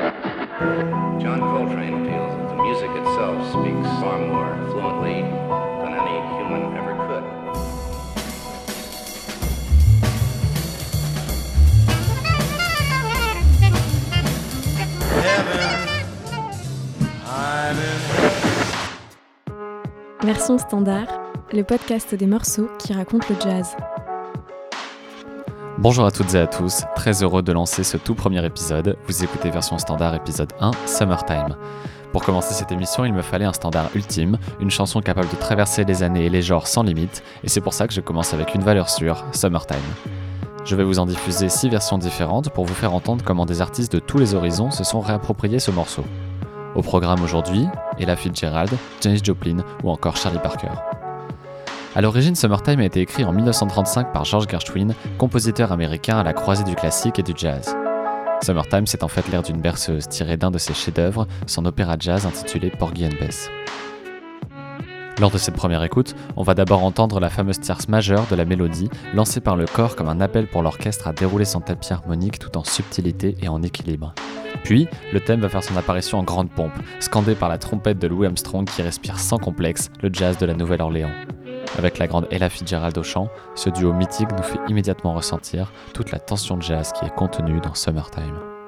John Coltrane feels that the music itself speaks far more fluently than any human ever could. Version standard, le podcast des morceaux qui racontent le jazz. Bonjour à toutes et à tous, très heureux de lancer ce tout premier épisode. Vous écoutez version standard épisode 1, Summertime. Pour commencer cette émission, il me fallait un standard ultime, une chanson capable de traverser les années et les genres sans limite, et c'est pour ça que je commence avec une valeur sûre, Summertime. Je vais vous en diffuser 6 versions différentes pour vous faire entendre comment des artistes de tous les horizons se sont réappropriés ce morceau. Au programme aujourd'hui, Ella Fitzgerald, Janis Joplin ou encore Charlie Parker. A l'origine, Summertime a été écrit en 1935 par George Gershwin, compositeur américain à la croisée du classique et du jazz. Summertime, c'est en fait l'air d'une berceuse tirée d'un de ses chefs-d'œuvre, son opéra jazz intitulé Porgy and Bess. Lors de cette première écoute, on va d'abord entendre la fameuse tierce majeure de la mélodie, lancée par le corps comme un appel pour l'orchestre à dérouler son tapis harmonique tout en subtilité et en équilibre. Puis, le thème va faire son apparition en grande pompe, scandé par la trompette de Louis Armstrong qui respire sans complexe le jazz de la Nouvelle-Orléans. Avec la grande Ella Fitzgerald au chant, ce duo mythique nous fait immédiatement ressentir toute la tension de jazz qui est contenue dans Summertime. Summertime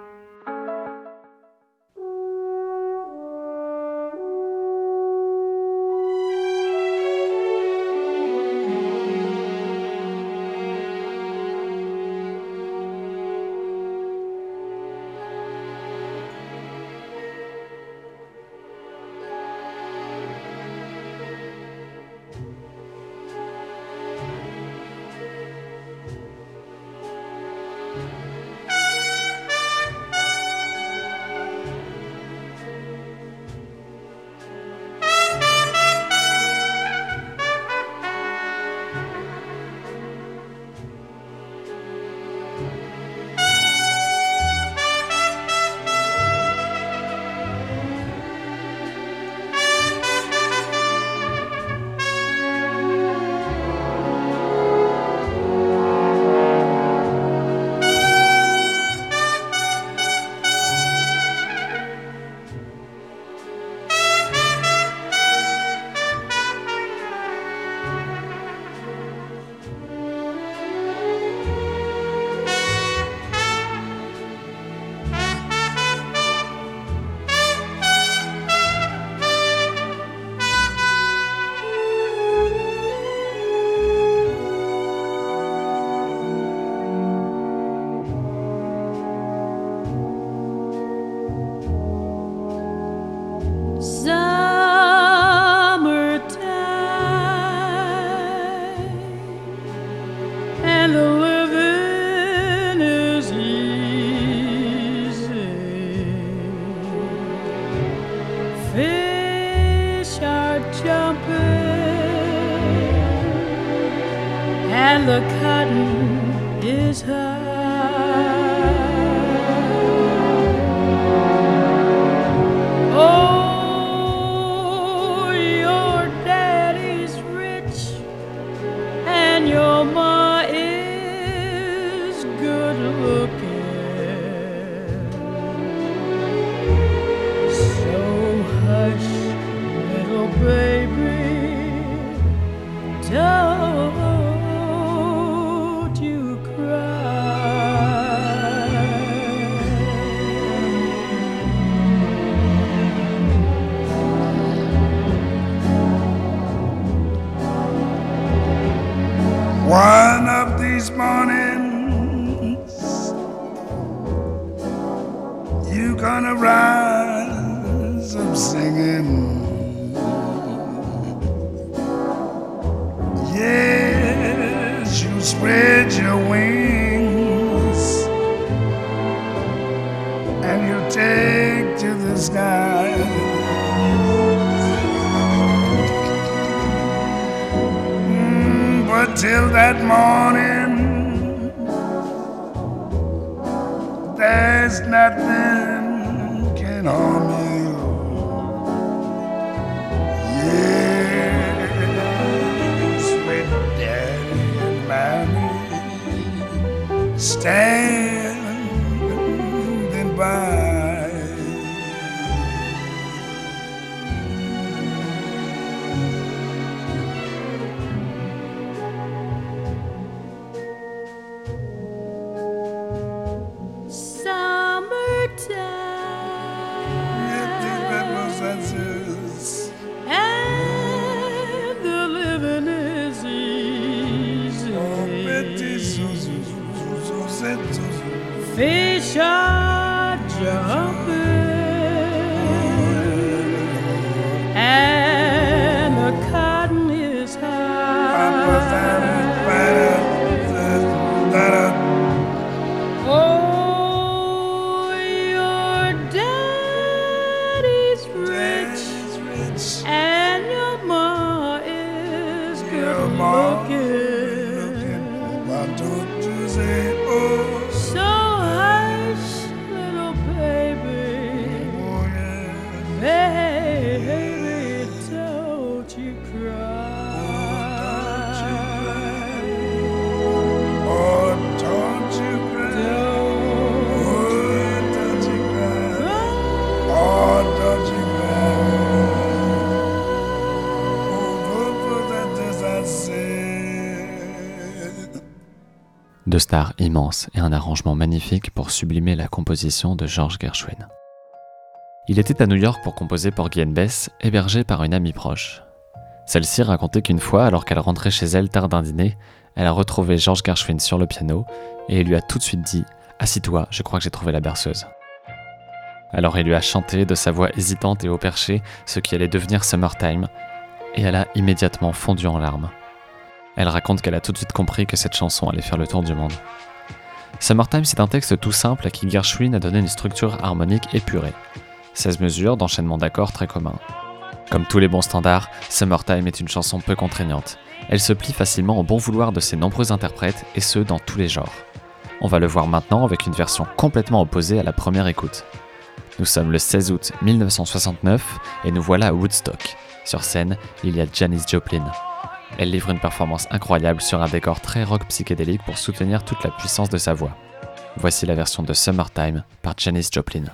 morning, there's nothing can harm you. Yes, with daddy and mommy standing by. Deux stars immenses et un arrangement magnifique pour sublimer la composition de George Gershwin. Il était à New York pour composer Porgy and Bess, hébergé par une amie proche. Celle-ci racontait qu'une fois, alors qu'elle rentrait chez elle tard d'un dîner, elle a retrouvé George Gershwin sur le piano et lui a tout de suite dit Assis-toi, je crois que j'ai trouvé la berceuse. Alors il lui a chanté de sa voix hésitante et au perché ce qui allait devenir Summertime, et elle a immédiatement fondu en larmes. Elle raconte qu'elle a tout de suite compris que cette chanson allait faire le tour du monde. Summertime, c'est un texte tout simple à qui Gershwin a donné une structure harmonique épurée. 16 mesures d'enchaînement d'accords très communs. Comme tous les bons standards, Summertime est une chanson peu contraignante. Elle se plie facilement au bon vouloir de ses nombreux interprètes, et ce, dans tous les genres. On va le voir maintenant avec une version complètement opposée à la première écoute. Nous sommes le 16 août 1969 et nous voilà à Woodstock. Sur scène, il y a Janis Joplin. Elle livre une performance incroyable sur un décor très rock psychédélique pour soutenir toute la puissance de sa voix. Voici la version de Summertime par Janis Joplin.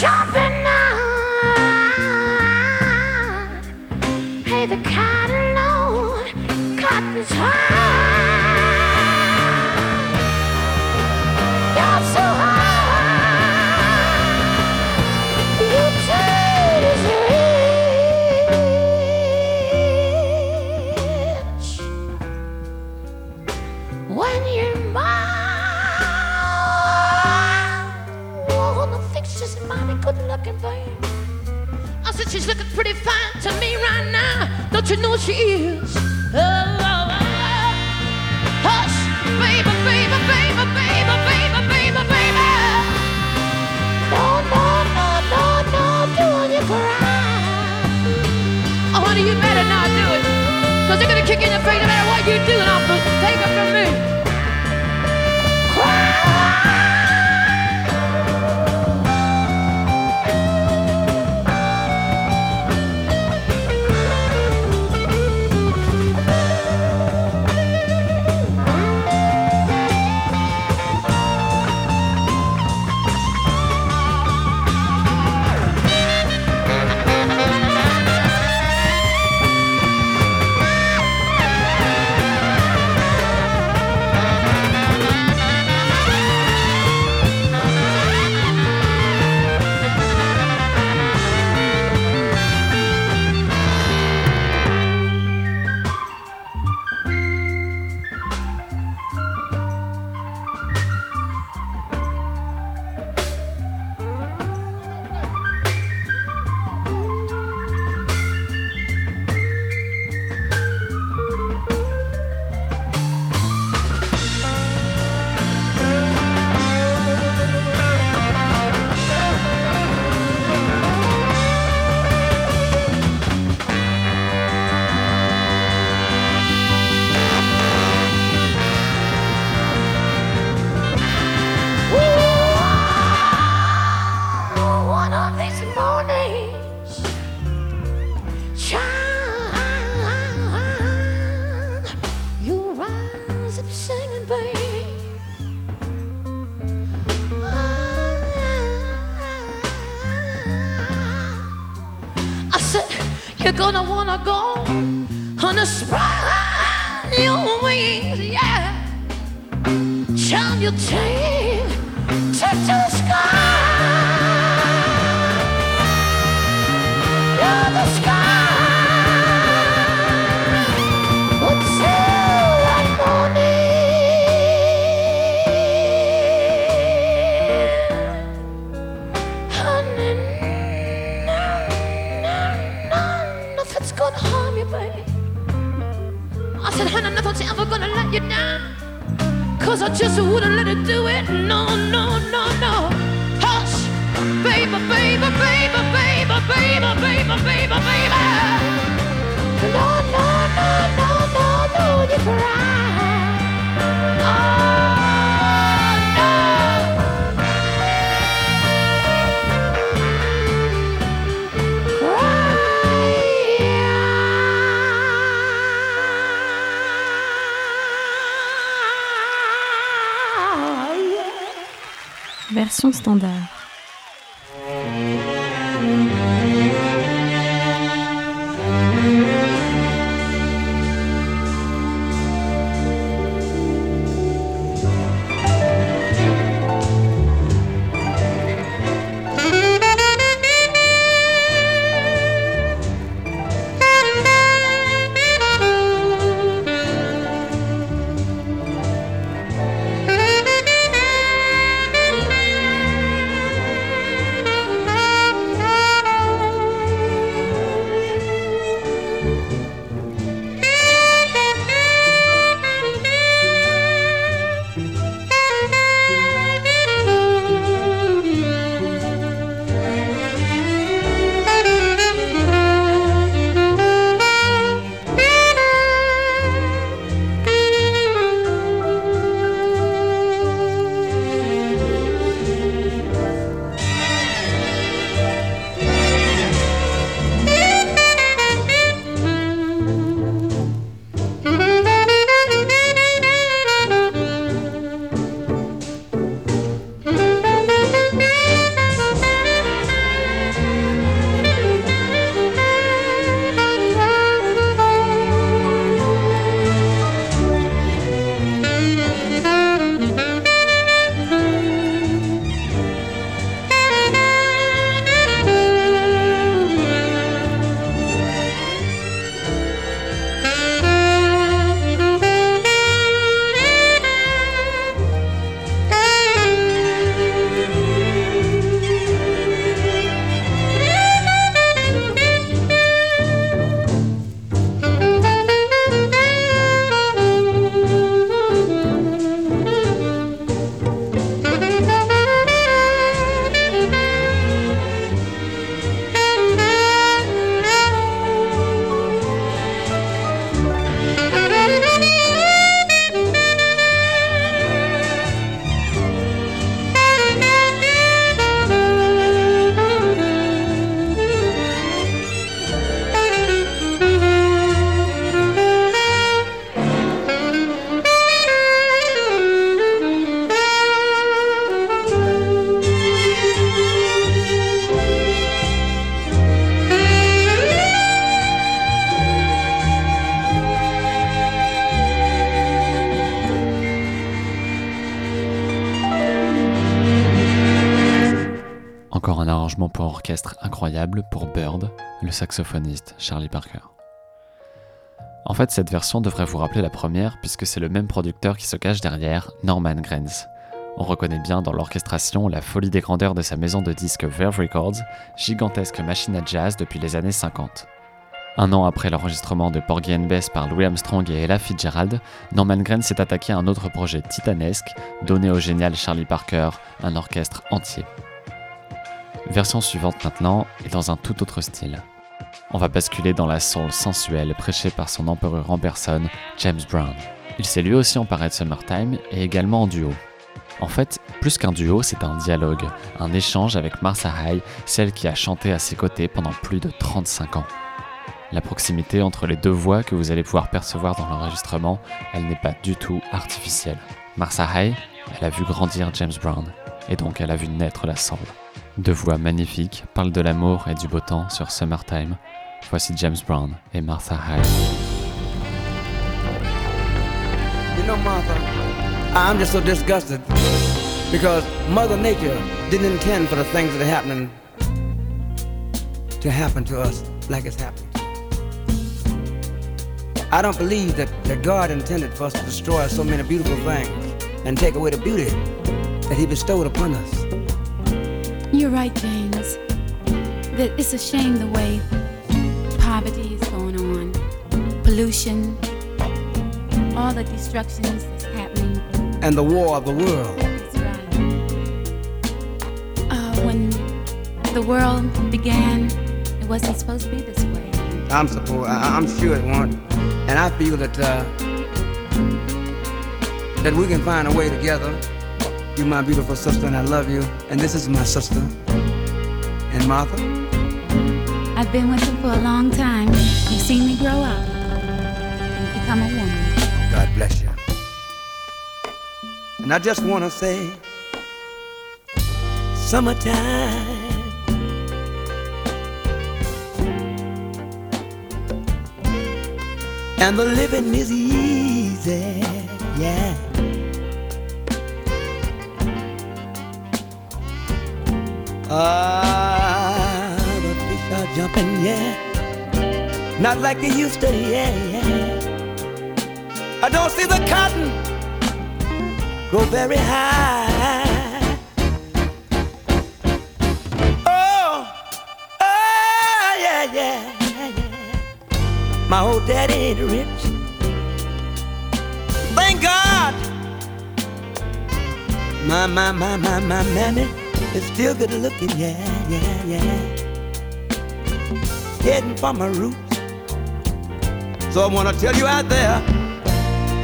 Fish are you know she is? Oh, oh, oh, oh. Hush, baby, baby, baby, baby, baby, baby, baby. No, no, no, no, no, doing you cry. Oh, honey, you better not do it. Cause they're gonna kick in the face no matter what you do, and I'll take You're gonna wanna go on a spread your wings, yeah. Turn your take to the sky. I honey, nothing's ever gonna let you down. Cause I just wouldn't let it do it. No, no, no, no. Hush, baby, baby, baby, baby, baby, baby, baby, baby. No, no, no, no, Standard. Orchestre incroyable pour Bird, le saxophoniste Charlie Parker. En fait, cette version devrait vous rappeler la première puisque c'est le même producteur qui se cache derrière, Norman Granz. On reconnaît bien dans l'orchestration la folie des grandeurs de sa maison de disques Verve Records, gigantesque machine à jazz depuis les années 50. Un an après l'enregistrement de Porgy and Bess par Louis Armstrong et Ella Fitzgerald, Norman Granz s'est attaqué à un autre projet titanesque, donné au génial Charlie Parker un orchestre entier. Version suivante maintenant, et dans un tout autre style. On va basculer dans la soul sensuelle prêchée par son empereur en personne, James Brown. Il s'est lui aussi emparé de Summertime et également en duo. En fait, plus qu'un duo, c'est un dialogue, un échange avec Martha High, celle qui a chanté à ses côtés pendant plus de 35 ans. La proximité entre les deux voix que vous allez pouvoir percevoir dans l'enregistrement, elle n'est pas du tout artificielle. Martha High, elle a vu grandir James Brown, et donc elle a vu naître la soul. Deux voix magnifiques parlent de l'amour et du beau temps sur Summertime. Voici James Brown et Martha Hyde. You know, Martha, I'm just so disgusted because Mother Nature didn't intend for the things that are happening to happen to us like it's happening. I don't believe that, that God intended for us to destroy so many beautiful things and take away the beauty that He bestowed upon us. You're right, James. That it's a shame the way poverty is going on, pollution, all the destructions that's happening. And the war of the world. That's right. Uh, when the world began, it wasn't supposed to be this way. I'm supposed, I, I'm sure it won't. And I feel that uh, that we can find a way together. You're my beautiful sister, and I love you. And this is my sister, and Martha. I've been with you for a long time. You've seen me grow up and become a woman. God bless you. And I just want to say, summertime. And the living is easy, yeah. Ah, the fish are jumping, yeah. Not like they used to, yeah, yeah. I don't see the cotton grow very high. Oh, oh, yeah, yeah, yeah. My old daddy ain't rich. Thank God. My, my, my, my, my mammy is still good looking, yeah, yeah, yeah. Heading for my roots. So I wanna tell you out there,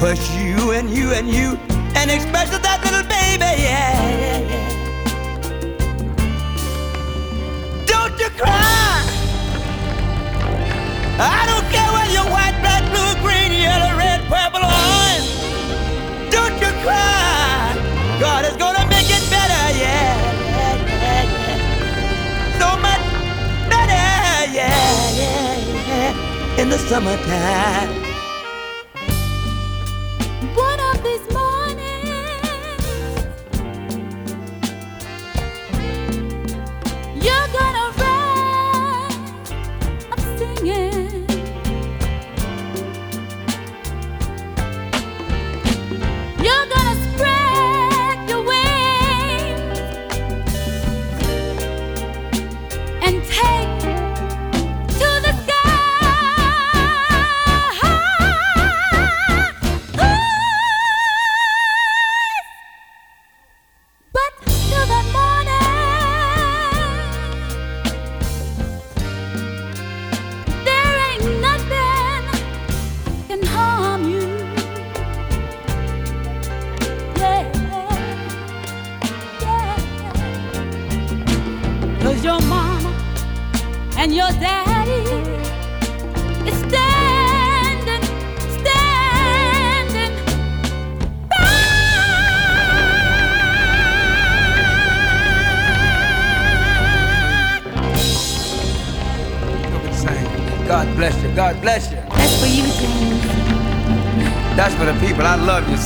push you and you and you, and especially that little baby, yeah, yeah, yeah. Don't you cry. I don't yeah. In the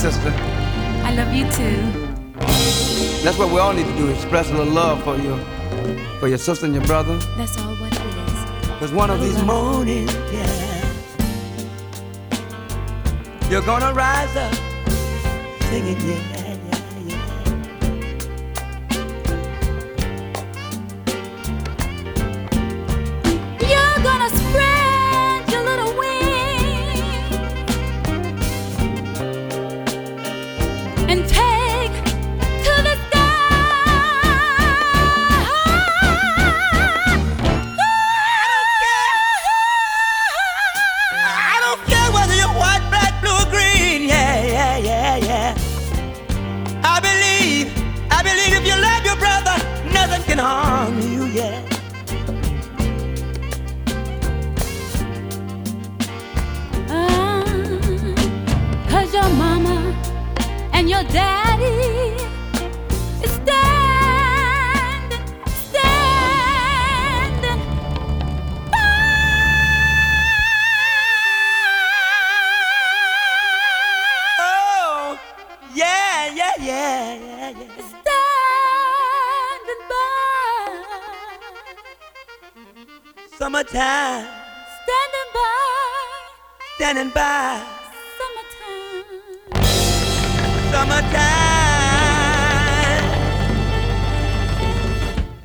sister. I love you too. That's what we all need to do. Express a little love for you, for your sister and your brother. That's all what it is. Cause one of these mornings, yeah, you're gonna rise up singing, yeah,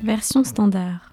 Version standard.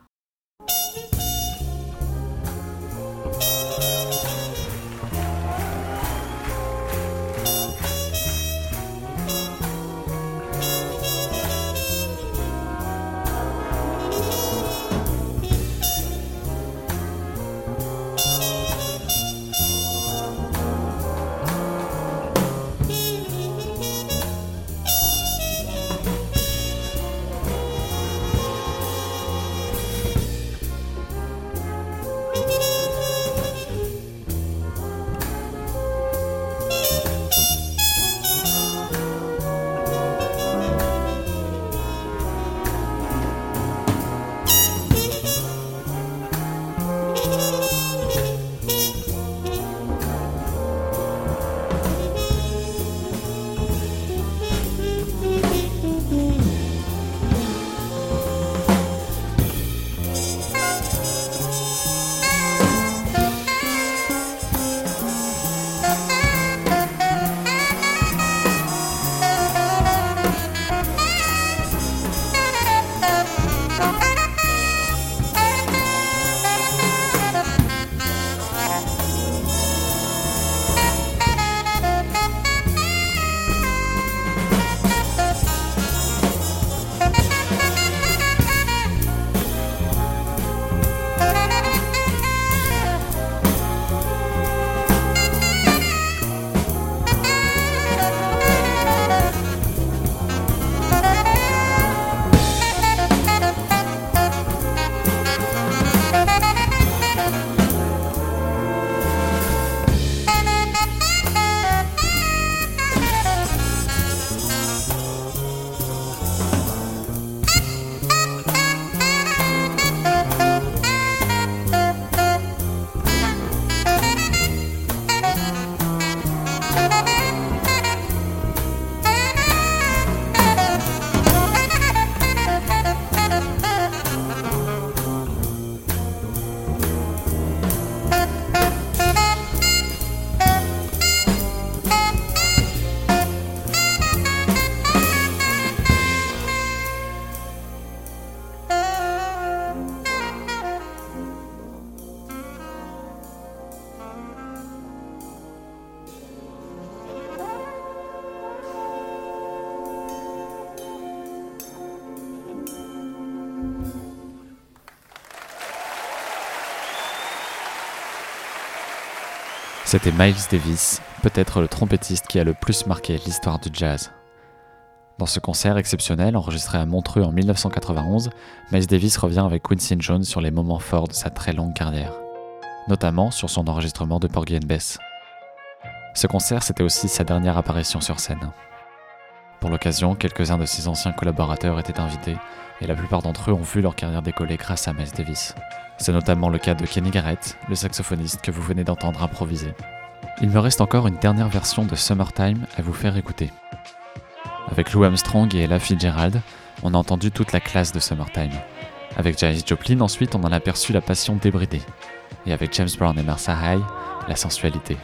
C'était Miles Davis, peut-être le trompettiste qui a le plus marqué l'histoire du jazz. Dans ce concert exceptionnel enregistré à Montreux en 1991, Miles Davis revient avec Quincy Jones sur les moments forts de sa très longue carrière, notamment sur son enregistrement de Porgy and Bess. Ce concert, c'était aussi sa dernière apparition sur scène. Pour l'occasion, quelques-uns de ses anciens collaborateurs étaient invités, et la plupart d'entre eux ont vu leur carrière décoller grâce à Miles Davis. C'est notamment le cas de Kenny Garrett, le saxophoniste que vous venez d'entendre improviser. Il me reste encore une dernière version de Summertime à vous faire écouter. Avec Lou Armstrong et Ella Fitzgerald, on a entendu toute la classe de Summertime. Avec Janis Joplin, ensuite, on en a perçu la passion débridée. Et avec James Brown et Martha High, la sensualité.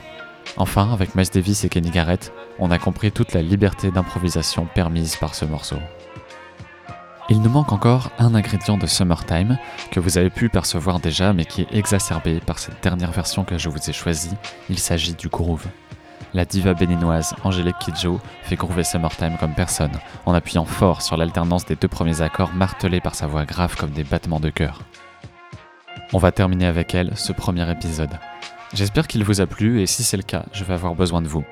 Enfin, avec Miles Davis et Kenny Garrett, on a compris toute la liberté d'improvisation permise par ce morceau. Il nous manque encore un ingrédient de Summertime que vous avez pu percevoir déjà mais qui est exacerbé par cette dernière version que je vous ai choisie, il s'agit du groove. La diva béninoise Angélique Kidjo fait groover Summertime comme personne, en appuyant fort sur l'alternance des deux premiers accords martelés par sa voix grave comme des battements de cœur. On va terminer avec elle ce premier épisode. J'espère qu'il vous a plu et si c'est le cas, je vais avoir besoin de vous.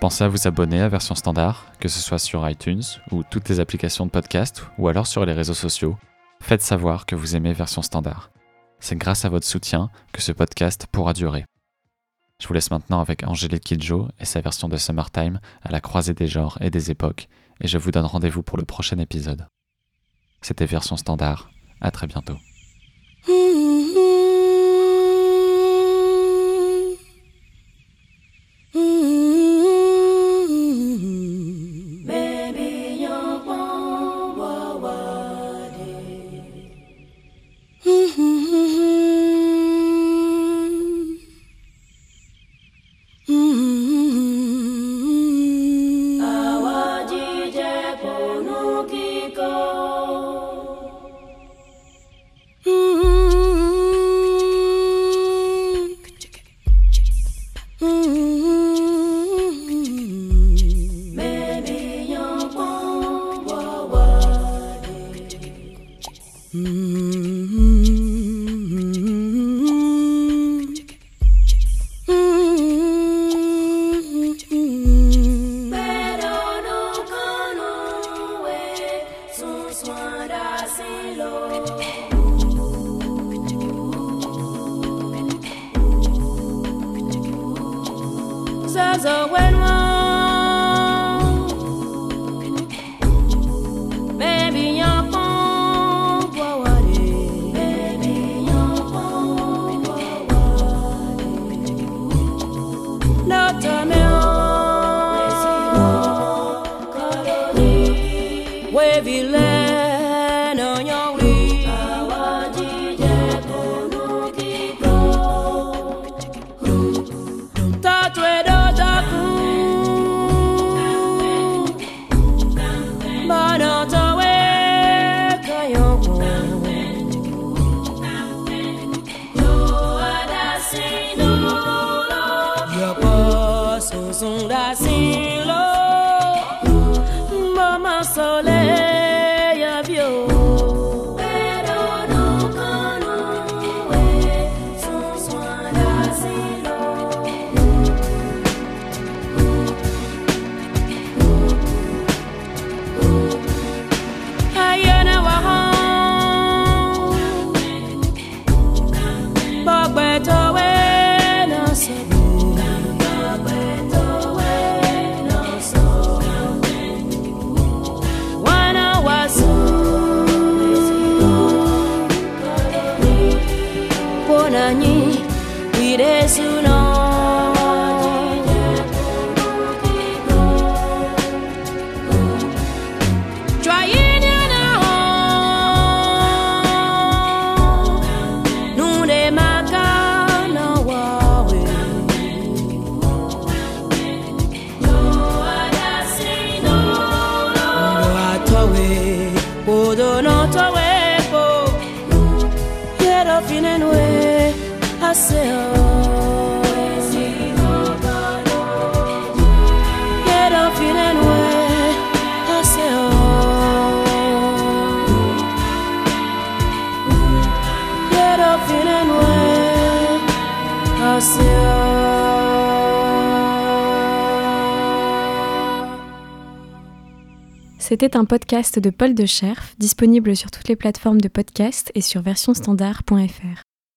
Pensez à vous abonner à version standard, que ce soit sur iTunes ou toutes les applications de podcast ou alors sur les réseaux sociaux. Faites savoir que vous aimez version standard. C'est grâce à votre soutien que ce podcast pourra durer. Je vous laisse maintenant avec Angélique Kidjo et sa version de Summertime à la croisée des genres et des époques, et je vous donne rendez-vous pour le prochain épisode. C'était version standard, à très bientôt. Mm-hmm. ondas. Em C'était un podcast de Paul de Scherf, disponible sur toutes les plateformes de podcast et sur versionstandard.fr.